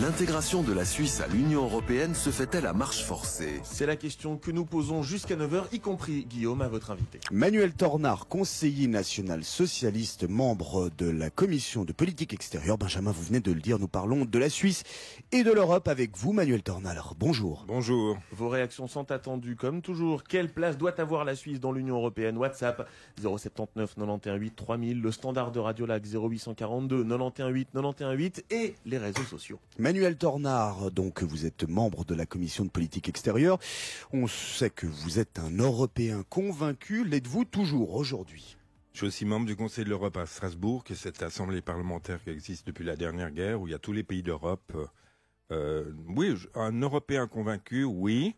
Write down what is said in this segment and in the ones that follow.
L'intégration de la Suisse à l'Union européenne se fait-elle à marche forcée? C'est la question que nous posons jusqu'à 9h, y compris Guillaume à votre invité. Manuel Tornard, conseiller national socialiste, membre de la commission de politique extérieure. Benjamin, vous venez de le dire, nous parlons de la Suisse et de l'Europe avec vous, Manuel Tornard. Bonjour. Bonjour. Vos réactions sont attendues comme toujours. Quelle place doit avoir la Suisse dans l'Union européenne? WhatsApp 079 91 8 3000, le standard de Radio Lac 0842 91 8 91 8 et les réseaux sociaux. Manuel Tornard, donc vous êtes membre de la commission de politique extérieure. On sait que vous êtes un Européen convaincu. L'êtes-vous toujours aujourd'hui? Je suis aussi membre du Conseil de l'Europe à Strasbourg, qui est cette assemblée parlementaire qui existe depuis la dernière guerre, où il y a tous les pays d'Europe. Euh, oui, un Européen convaincu, oui.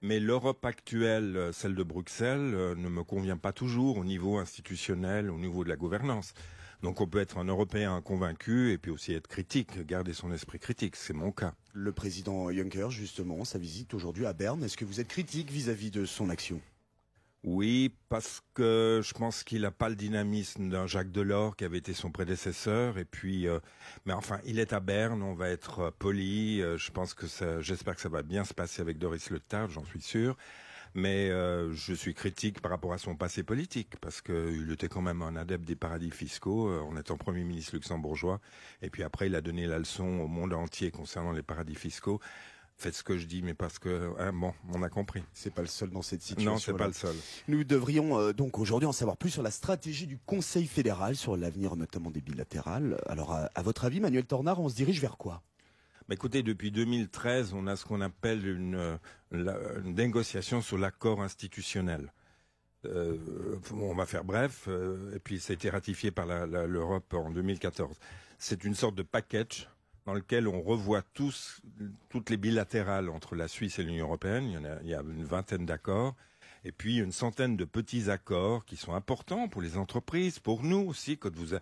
Mais l'Europe actuelle, celle de Bruxelles, euh, ne me convient pas toujours au niveau institutionnel, au niveau de la gouvernance. Donc on peut être un Européen convaincu et puis aussi être critique, garder son esprit critique. C'est mon cas. Le président Juncker, justement, sa visite aujourd'hui à Berne, est-ce que vous êtes critique vis-à-vis de son action? Oui, parce que je pense qu'il n'a pas le dynamisme d'un Jacques Delors qui avait été son prédécesseur. Et puis, euh, mais enfin, il est à Berne, on va être euh, poli. Euh, je pense que ça, j'espère que ça va bien se passer avec Doris Le Tard, j'en suis sûr mais euh, je suis critique par rapport à son passé politique, parce qu'il était quand même un adepte des paradis fiscaux euh, en étant Premier ministre luxembourgeois, et puis après il a donné la leçon au monde entier concernant les paradis fiscaux. Faites ce que je dis, mais parce que hein, bon, on a compris. C'est pas le seul dans cette situation. Non, c'est pas le seul. Nous devrions euh, donc aujourd'hui en savoir plus sur la stratégie du Conseil fédéral, sur l'avenir notamment des bilatérales. Alors, à, à votre avis, Manuel Tornard, on se dirige vers quoi? Bah, écoutez, depuis 2013, on a ce qu'on appelle une, une, négociation sur l'accord institutionnel. Euh, on va faire bref, euh, et puis ça a été ratifié par l'Europe en 2014. C'est une sorte de package dans lequel on revoit tous, toutes les bilatérales entre la Suisse et l'Union européenne. Il y a une vingtaine d'accords et puis une centaine de petits accords qui sont importants pour les entreprises, pour nous aussi. Quand vous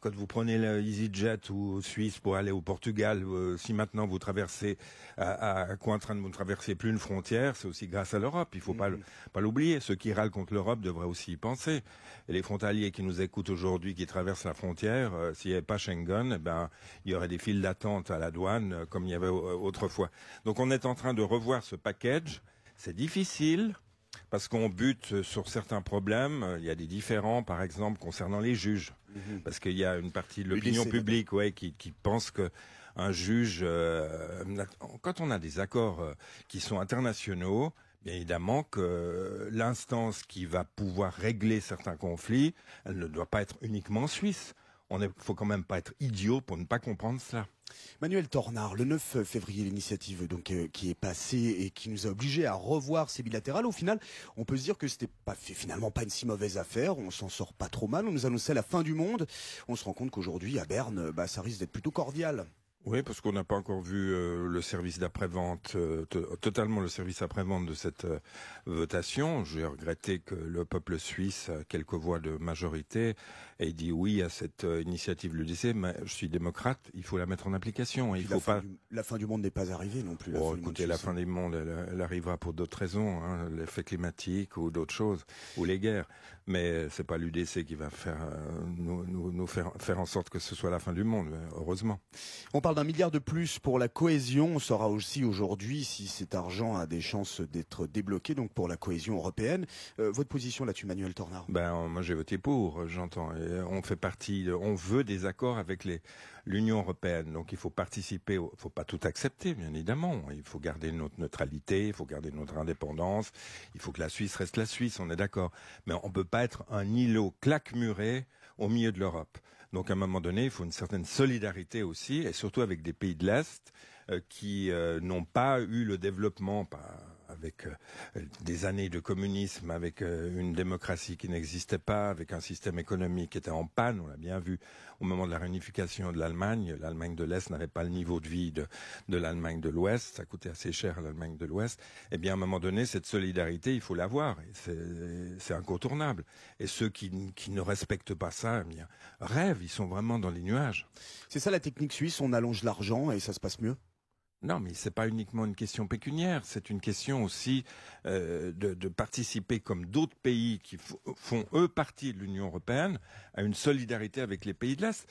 quand vous prenez l'EasyJet ou Suisse pour aller au Portugal, euh, si maintenant vous traversez à, à quoi en train de vous traverser plus une frontière, c'est aussi grâce à l'Europe. Il faut mm -hmm. pas pas l'oublier. Ceux qui râlent contre l'Europe devraient aussi y penser. Et les frontaliers qui nous écoutent aujourd'hui, qui traversent la frontière, euh, s'il n'y avait pas Schengen, eh ben il y aurait des files d'attente à la douane euh, comme il y avait autrefois. Donc on est en train de revoir ce package. C'est difficile parce qu'on bute sur certains problèmes. Il y a des différends, par exemple, concernant les juges, -hmm. parce qu'il y a une partie de l'opinion publique, ouais, qui, qui pense que un juge, euh, quand on a des accords euh, qui sont internationaux, bien évidemment que l'instance qui va pouvoir régler certains conflits, elle ne doit pas être uniquement suisse. On ne faut quand même pas être idiot pour ne pas comprendre cela. Manuel Tornard, le 9 février, l'initiative donc euh, qui est passée et qui nous a obligés à revoir ces bilatérales. Au final, on peut se dire que c'était pas finalement pas une si mauvaise affaire. On s'en sort pas trop mal. On nous annonçait la fin du monde. On se rend compte qu'aujourd'hui, à Berne, bah, ça risque d'être plutôt cordial. Oui, parce qu'on n'a pas encore vu euh, le service d'après-vente, euh, totalement le service après-vente de cette euh, votation. J'ai regretté que le peuple suisse, à quelques voix de majorité, ait dit oui à cette initiative l'UDC, mais je suis démocrate, il faut la mettre en application. Il la faut fin pas. Du, la fin du monde n'est pas arrivée non plus. La fin écoutez, du monde la fin du monde, elle, elle arrivera pour d'autres raisons, hein, l'effet climatique ou d'autres choses, ou les guerres. Mais c'est pas l'UDC qui va faire nous, nous, nous faire, faire en sorte que ce soit la fin du monde, heureusement. On parle d'un milliard de plus pour la cohésion. On saura aussi aujourd'hui si cet argent a des chances d'être débloqué, donc pour la cohésion européenne. Euh, votre position là-dessus, Manuel Tornard? Ben moi j'ai voté pour, j'entends. Et on fait partie, on veut des accords avec l'Union européenne, donc il faut participer. Il faut pas tout accepter, bien évidemment. Il faut garder notre neutralité, il faut garder notre indépendance. Il faut que la Suisse reste la Suisse, on est d'accord. Mais on peut pas être un îlot claque-muré au milieu de l'Europe. Donc à un moment donné, il faut une certaine solidarité aussi, et surtout avec des pays de l'Est euh, qui euh, n'ont pas eu le développement avec euh, des années de communisme, avec euh, une démocratie qui n'existait pas, avec un système économique qui était en panne, on l'a bien vu au moment de la réunification de l'Allemagne. L'Allemagne de l'Est n'avait pas le niveau de vie de, l'Allemagne de l'Ouest, ça coûtait assez cher à l'Allemagne de l'Ouest. Eh bien, à un moment donné, cette solidarité, il faut l'avoir, c'est incontournable. Et ceux qui, ne respectent pas ça, eh rêvent, ils sont vraiment dans les nuages. C'est ça la technique suisse, on allonge l'argent et ça se passe mieux non, mais c'est pas uniquement une question pécuniaire, c'est une question aussi euh, de, participer, comme d'autres pays qui font eux partie de l'Union européenne, à une solidarité avec les pays de l'Est.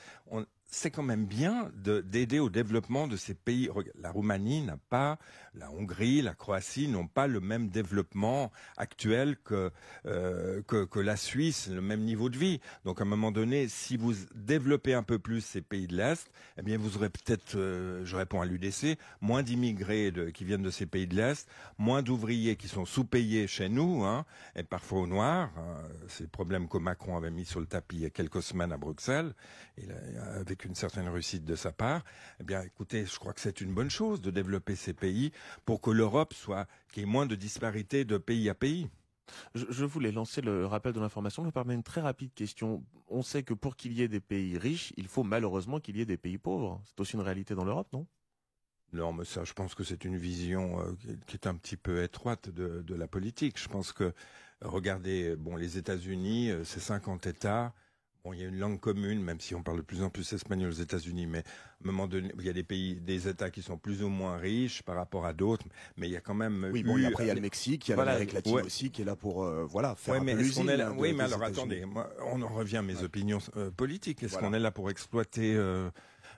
C'est quand même bien d'aider au développement de ces pays. La Roumanie n'a pas, la Hongrie, la Croatie n'ont pas le même développement actuel que, euh, que, que, la Suisse, le même niveau de vie. Donc à un moment donné, si vous développez un peu plus ces pays de l'Est, eh bien vous aurez peut-être, euh, je réponds à l'UDC, moins d'immigrés qui viennent de ces pays de l'Est, moins d'ouvriers qui sont sous-payés chez nous, hein, et parfois au noir. Hein, c'est le problème que Macron avait mis sur le tapis il y a quelques semaines à Bruxelles, avec une certaine réussite de sa part. Eh bien, écoutez, je crois que c'est une bonne chose de développer ces pays pour que l'Europe soit, qu'il y ait moins de disparités de pays à pays. Je, voulais lancer le rappel de l'information. Je me permets une très rapide question. On sait que pour qu'il y ait des pays riches, il faut malheureusement qu'il y ait des pays pauvres. C'est aussi une réalité dans l'Europe, non? Non, mais ça, je pense que c'est une vision euh, qui est un petit peu étroite de, de, la politique. Je pense que, regardez, bon, les États-Unis, euh, c'est 50 États, il y a une langue commune, même si on parle de plus en plus espagnol aux États-Unis, mais à un moment donné, il y a des pays, des États qui sont plus ou moins riches par rapport à d'autres, mais il y a quand même. Oui, bon, après il y a le Mexique, il y a l'Amérique latine aussi qui est là pour euh, voilà faire mais un peu Oui, mais alors attendez, on en revient à mes opinions euh, politiques. Est-ce qu'on est là pour exploiter euh,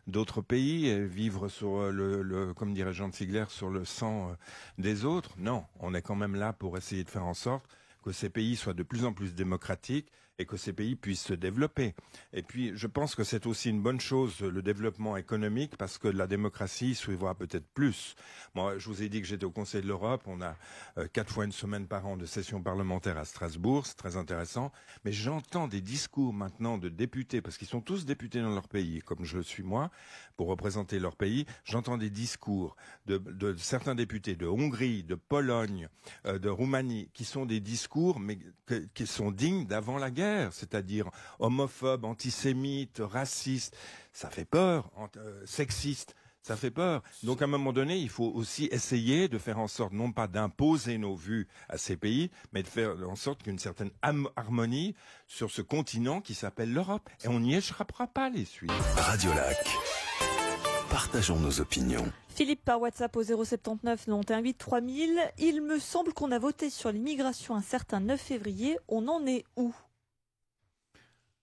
d'autres pays et vivre sur le, le comme dirait Jean de Sigler, sur le sang des autres? Non, on est quand même là pour essayer de faire en sorte que ces pays soient de plus en plus démocratiques et que ces pays puissent se développer. Et puis, je pense que c'est aussi une bonne chose, le développement économique, parce que la démocratie s'ouvrira peut-être plus. Moi, je vous ai dit que j'étais au Conseil de l'Europe. On a euh, quatre fois une semaine par an de session parlementaire à Strasbourg. C'est très intéressant. Mais j'entends des discours maintenant de députés, parce qu'ils sont tous députés dans leur pays, comme je le suis moi, pour représenter leur pays. J'entends des discours de, de, certains députés de Hongrie, de Pologne, euh, de Roumanie, qui sont des discours, mais qui sont dignes d'avant la guerre c'est-à-dire homophobe, antisémite, raciste. Ça fait peur, euh, sexiste. Ça fait peur. Donc à un moment donné, il faut aussi essayer de faire en sorte, non pas d'imposer nos vues à ces pays, mais de faire en sorte qu'une certaine harmonie sur ce continent qui s'appelle l'Europe. Et on n'y échappera pas les Suisses. Radio Lac. Partageons nos opinions. Philippe par WhatsApp au 079 91 3000. Il me semble qu'on a voté sur l'immigration un certain 9 février. On en est où?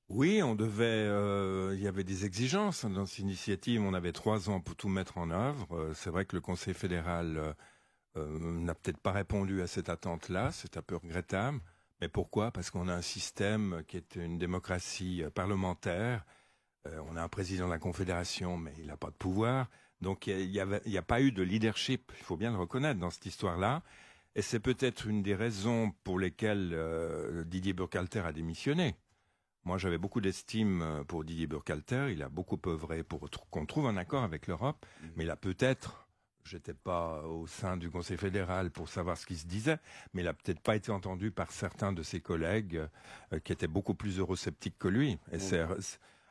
Oui, on devait. Euh, il y avait des exigences dans cette initiative. On avait trois ans pour tout mettre en œuvre. Euh, c'est vrai que le Conseil fédéral euh, n'a peut-être pas répondu à cette attente-là. C'est un peu regrettable. Mais pourquoi? Parce qu'on a un système qui est une démocratie parlementaire. on a un président de la Confédération, mais il n'a pas de pouvoir. Donc il n'y a, a, pas eu de leadership. Il faut bien le reconnaître dans cette histoire-là. Et c'est peut-être une des raisons pour lesquelles Didier Burkhalter a démissionné moi, j'avais beaucoup d'estime euh, pour Didier Burkhalter. Il a beaucoup œuvré pour qu'on trouve un accord avec l'Europe. Mhm. Mais là, peut-être, j'étais pas au sein du Conseil fédéral pour savoir ce qui se disait, mais il a peut-être pas été entendu par certains de ses collègues euh, qui étaient beaucoup plus eurosceptiques que lui. Et c'est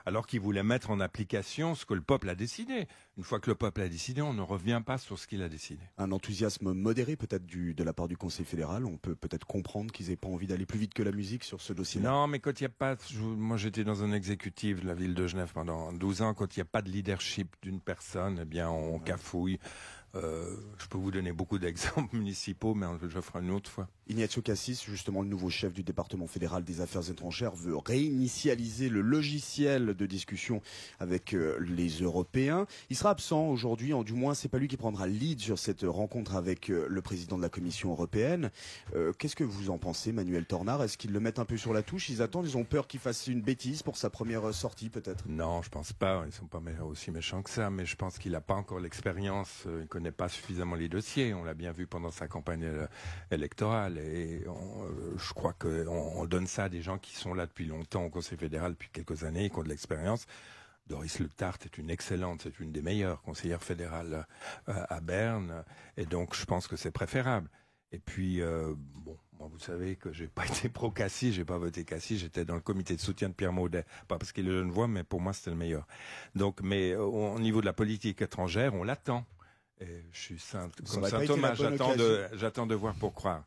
alors qu'il voulait mettre en application ce que le peuple a décidé. Une fois que le peuple a décidé, on ne revient pas sur ce qu'il a décidé. Un enthousiasme modéré peut-être de la part du Conseil fédéral. On peut peut-être comprendre qu'ils n'aient pas envie d'aller plus vite que la musique sur ce dossier-là. Non, mais quand il n'y a pas... moi j'étais dans un exécutif de la ville de Genève pendant 12 ans. Quand il n'y a pas de leadership d'une personne, eh bien on cafouille. Euh, je peux vous donner beaucoup d'exemples municipaux, mais je ferai une autre fois. Ignazio Cassis, justement le nouveau chef du département fédéral des affaires étrangères, veut réinitialiser le logiciel de discussion avec euh, les Européens. Il sera absent aujourd'hui, du moins c'est pas lui qui prendra le lead sur cette rencontre avec euh, le président de la Commission européenne. Qu'est-ce que vous en pensez, Manuel Tornard? Est-ce qu'ils le mettent un peu sur la touche? Ils attendent, ils ont peur qu'il fasse une bêtise pour sa première sortie peut-être? Non, je pense pas. Ils sont pas aussi méchants que ça, mais je pense qu'il n'a pas encore l'expérience. Il connaît pas suffisamment les dossiers. On l'a bien vu pendant sa campagne électorale. Et euh, je crois qu'on on donne ça à des gens qui sont là depuis longtemps au Conseil fédéral, depuis quelques années, qui ont de l'expérience. Doris Le Tart est une excellente, c'est une des meilleures conseillères fédérales euh, à Berne. Et donc, je pense que c'est préférable. Et puis, euh, bon, moi, vous savez que j'ai pas été pro Cassis, j'ai pas voté Cassis, j'étais dans le comité de soutien de Pierre Maudet. Pas parce qu'il est une voix, mais pour moi, c'était le meilleur. Donc, mais au niveau de la politique étrangère, on l'attend. Et je suis saint, comme saint Thomas, j'attends de, j'attends de voir pour croire.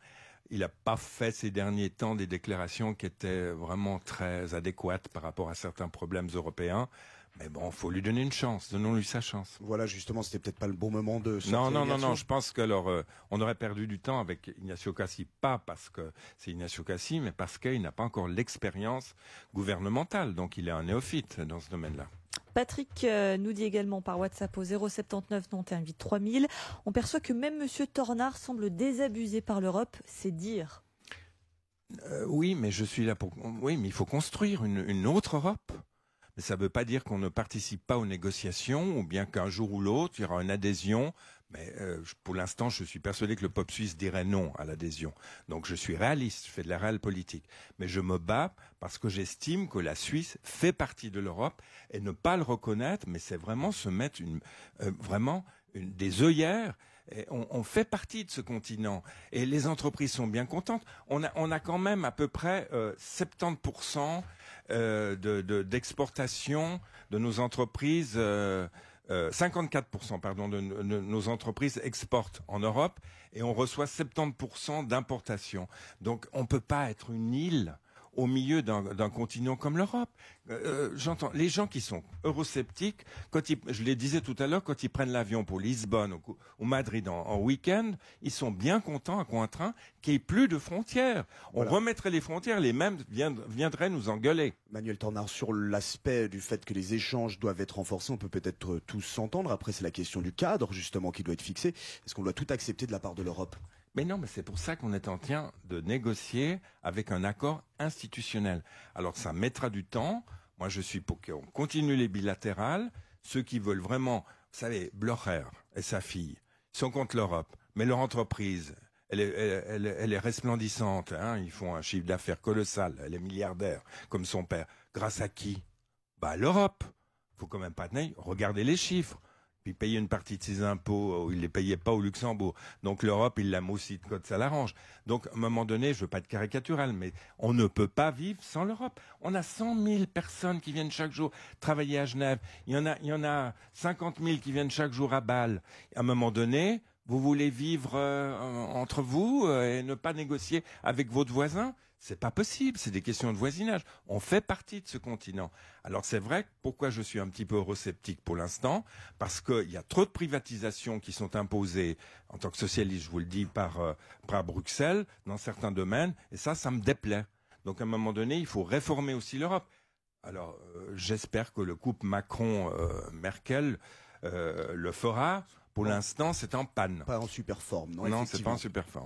Il n'a pas fait ces derniers temps des déclarations qui étaient vraiment très adéquates par rapport à certains problèmes européens. Mais bon, faut lui donner une chance. Donnons-lui sa chance. Voilà, justement, c'était peut-être pas le bon moment de. Non, non, non, non. Je pense que alors, euh, on aurait perdu du temps avec Ignacio Cassi, pas parce que c'est Ignacio Cassi, mais parce qu'il n'a pas encore l'expérience gouvernementale. Donc, il est un néophyte dans ce domaine-là. Patrick euh, nous dit également par WhatsApp au 079 91 8 3000. On perçoit que même Monsieur Tornard semble désabusé par l'Europe. C'est dire. Euh, oui, mais je suis là pour. Oui, mais il faut construire une, une autre Europe. Mais ça ne veut pas dire qu'on ne participe pas aux négociations, ou bien qu'un jour ou l'autre, il y aura une adhésion. Mais euh, pour l'instant, je suis persuadé que le peuple suisse dirait non à l'adhésion. Donc je suis réaliste, je fais de la réelle politique. Mais je me bats parce que j'estime que la Suisse fait partie de l'Europe et ne pas le reconnaître, mais c'est vraiment se mettre euh, vraiment des œillères. Et on, fait partie de ce continent et les entreprises sont bien contentes. On a, quand même à peu près euh, 70% euh, de- de- d'exportation de, nos entreprises. Euh, 54% pardon de, de nos entreprises exportent en Europe et on reçoit 70% d'importation. Donc on peut pas être une île au milieu d'un continent comme l'Europe. Euh, J'entends les gens qui sont eurosceptiques, quand ils, je les disais tout à l'heure, quand ils prennent l'avion pour Lisbonne ou, ou Madrid en, en week-end, ils sont bien contents à Cointrin qu'il n'y ait plus de frontières. On Voilà. remettrait les frontières, les mêmes viend- viendraient nous engueuler. Manuel Tornard, sur l'aspect du fait que les échanges doivent être renforcés, on peut peut-être euh, tous s'entendre. Après, c'est la question du cadre, justement, qui doit être fixé. Est-ce qu'on doit tout accepter de la part de l'Europe? Mais non, mais c'est pour ça qu'on est en train de négocier avec un accord institutionnel. Alors ça mettra du temps. Moi, je suis pour qu'on continue les bilatérales. Ceux qui veulent vraiment, vous savez, Blocher et sa fille sont contre l'Europe, mais leur entreprise, elle est, resplendissante. Hein Ils font un chiffre d'affaires colossal. Elle est milliardaire, comme son père. Grâce à qui? Bah l'Europe. Faut quand même pas tenir. Regardez les chiffres. Puis payer une partie de ses impôts, euh, il les payait pas au Luxembourg. Donc l'Europe, il l'aime aussi quand ça l'arrange. Donc à un moment donné, je veux pas être caricatural, mais on ne peut pas vivre sans l'Europe. On a 100 000 personnes qui viennent chaque jour travailler à Genève. Il y en a, il y en a 50 000 qui viennent chaque jour à Bâle. À un moment donné, vous voulez vivre euh, entre vous euh, et ne pas négocier avec votre voisin C'est pas possible. C'est des questions de voisinage. On fait partie de ce continent. Alors c'est vrai. Pourquoi je suis un petit peu eurosceptique pour l'instant? Parce qu'il y a trop de privatisations qui sont imposées en tant que socialiste, je vous le dis, par, euh, par Bruxelles dans certains domaines. Et ça, ça me déplaît. Donc à un moment donné, il faut réformer aussi l'Europe. Alors euh, j'espère que le couple Macron-Merkel euh, le fera. Pour l'instant, c'est en panne. Pas en super forme, non Non, c'est pas en super forme.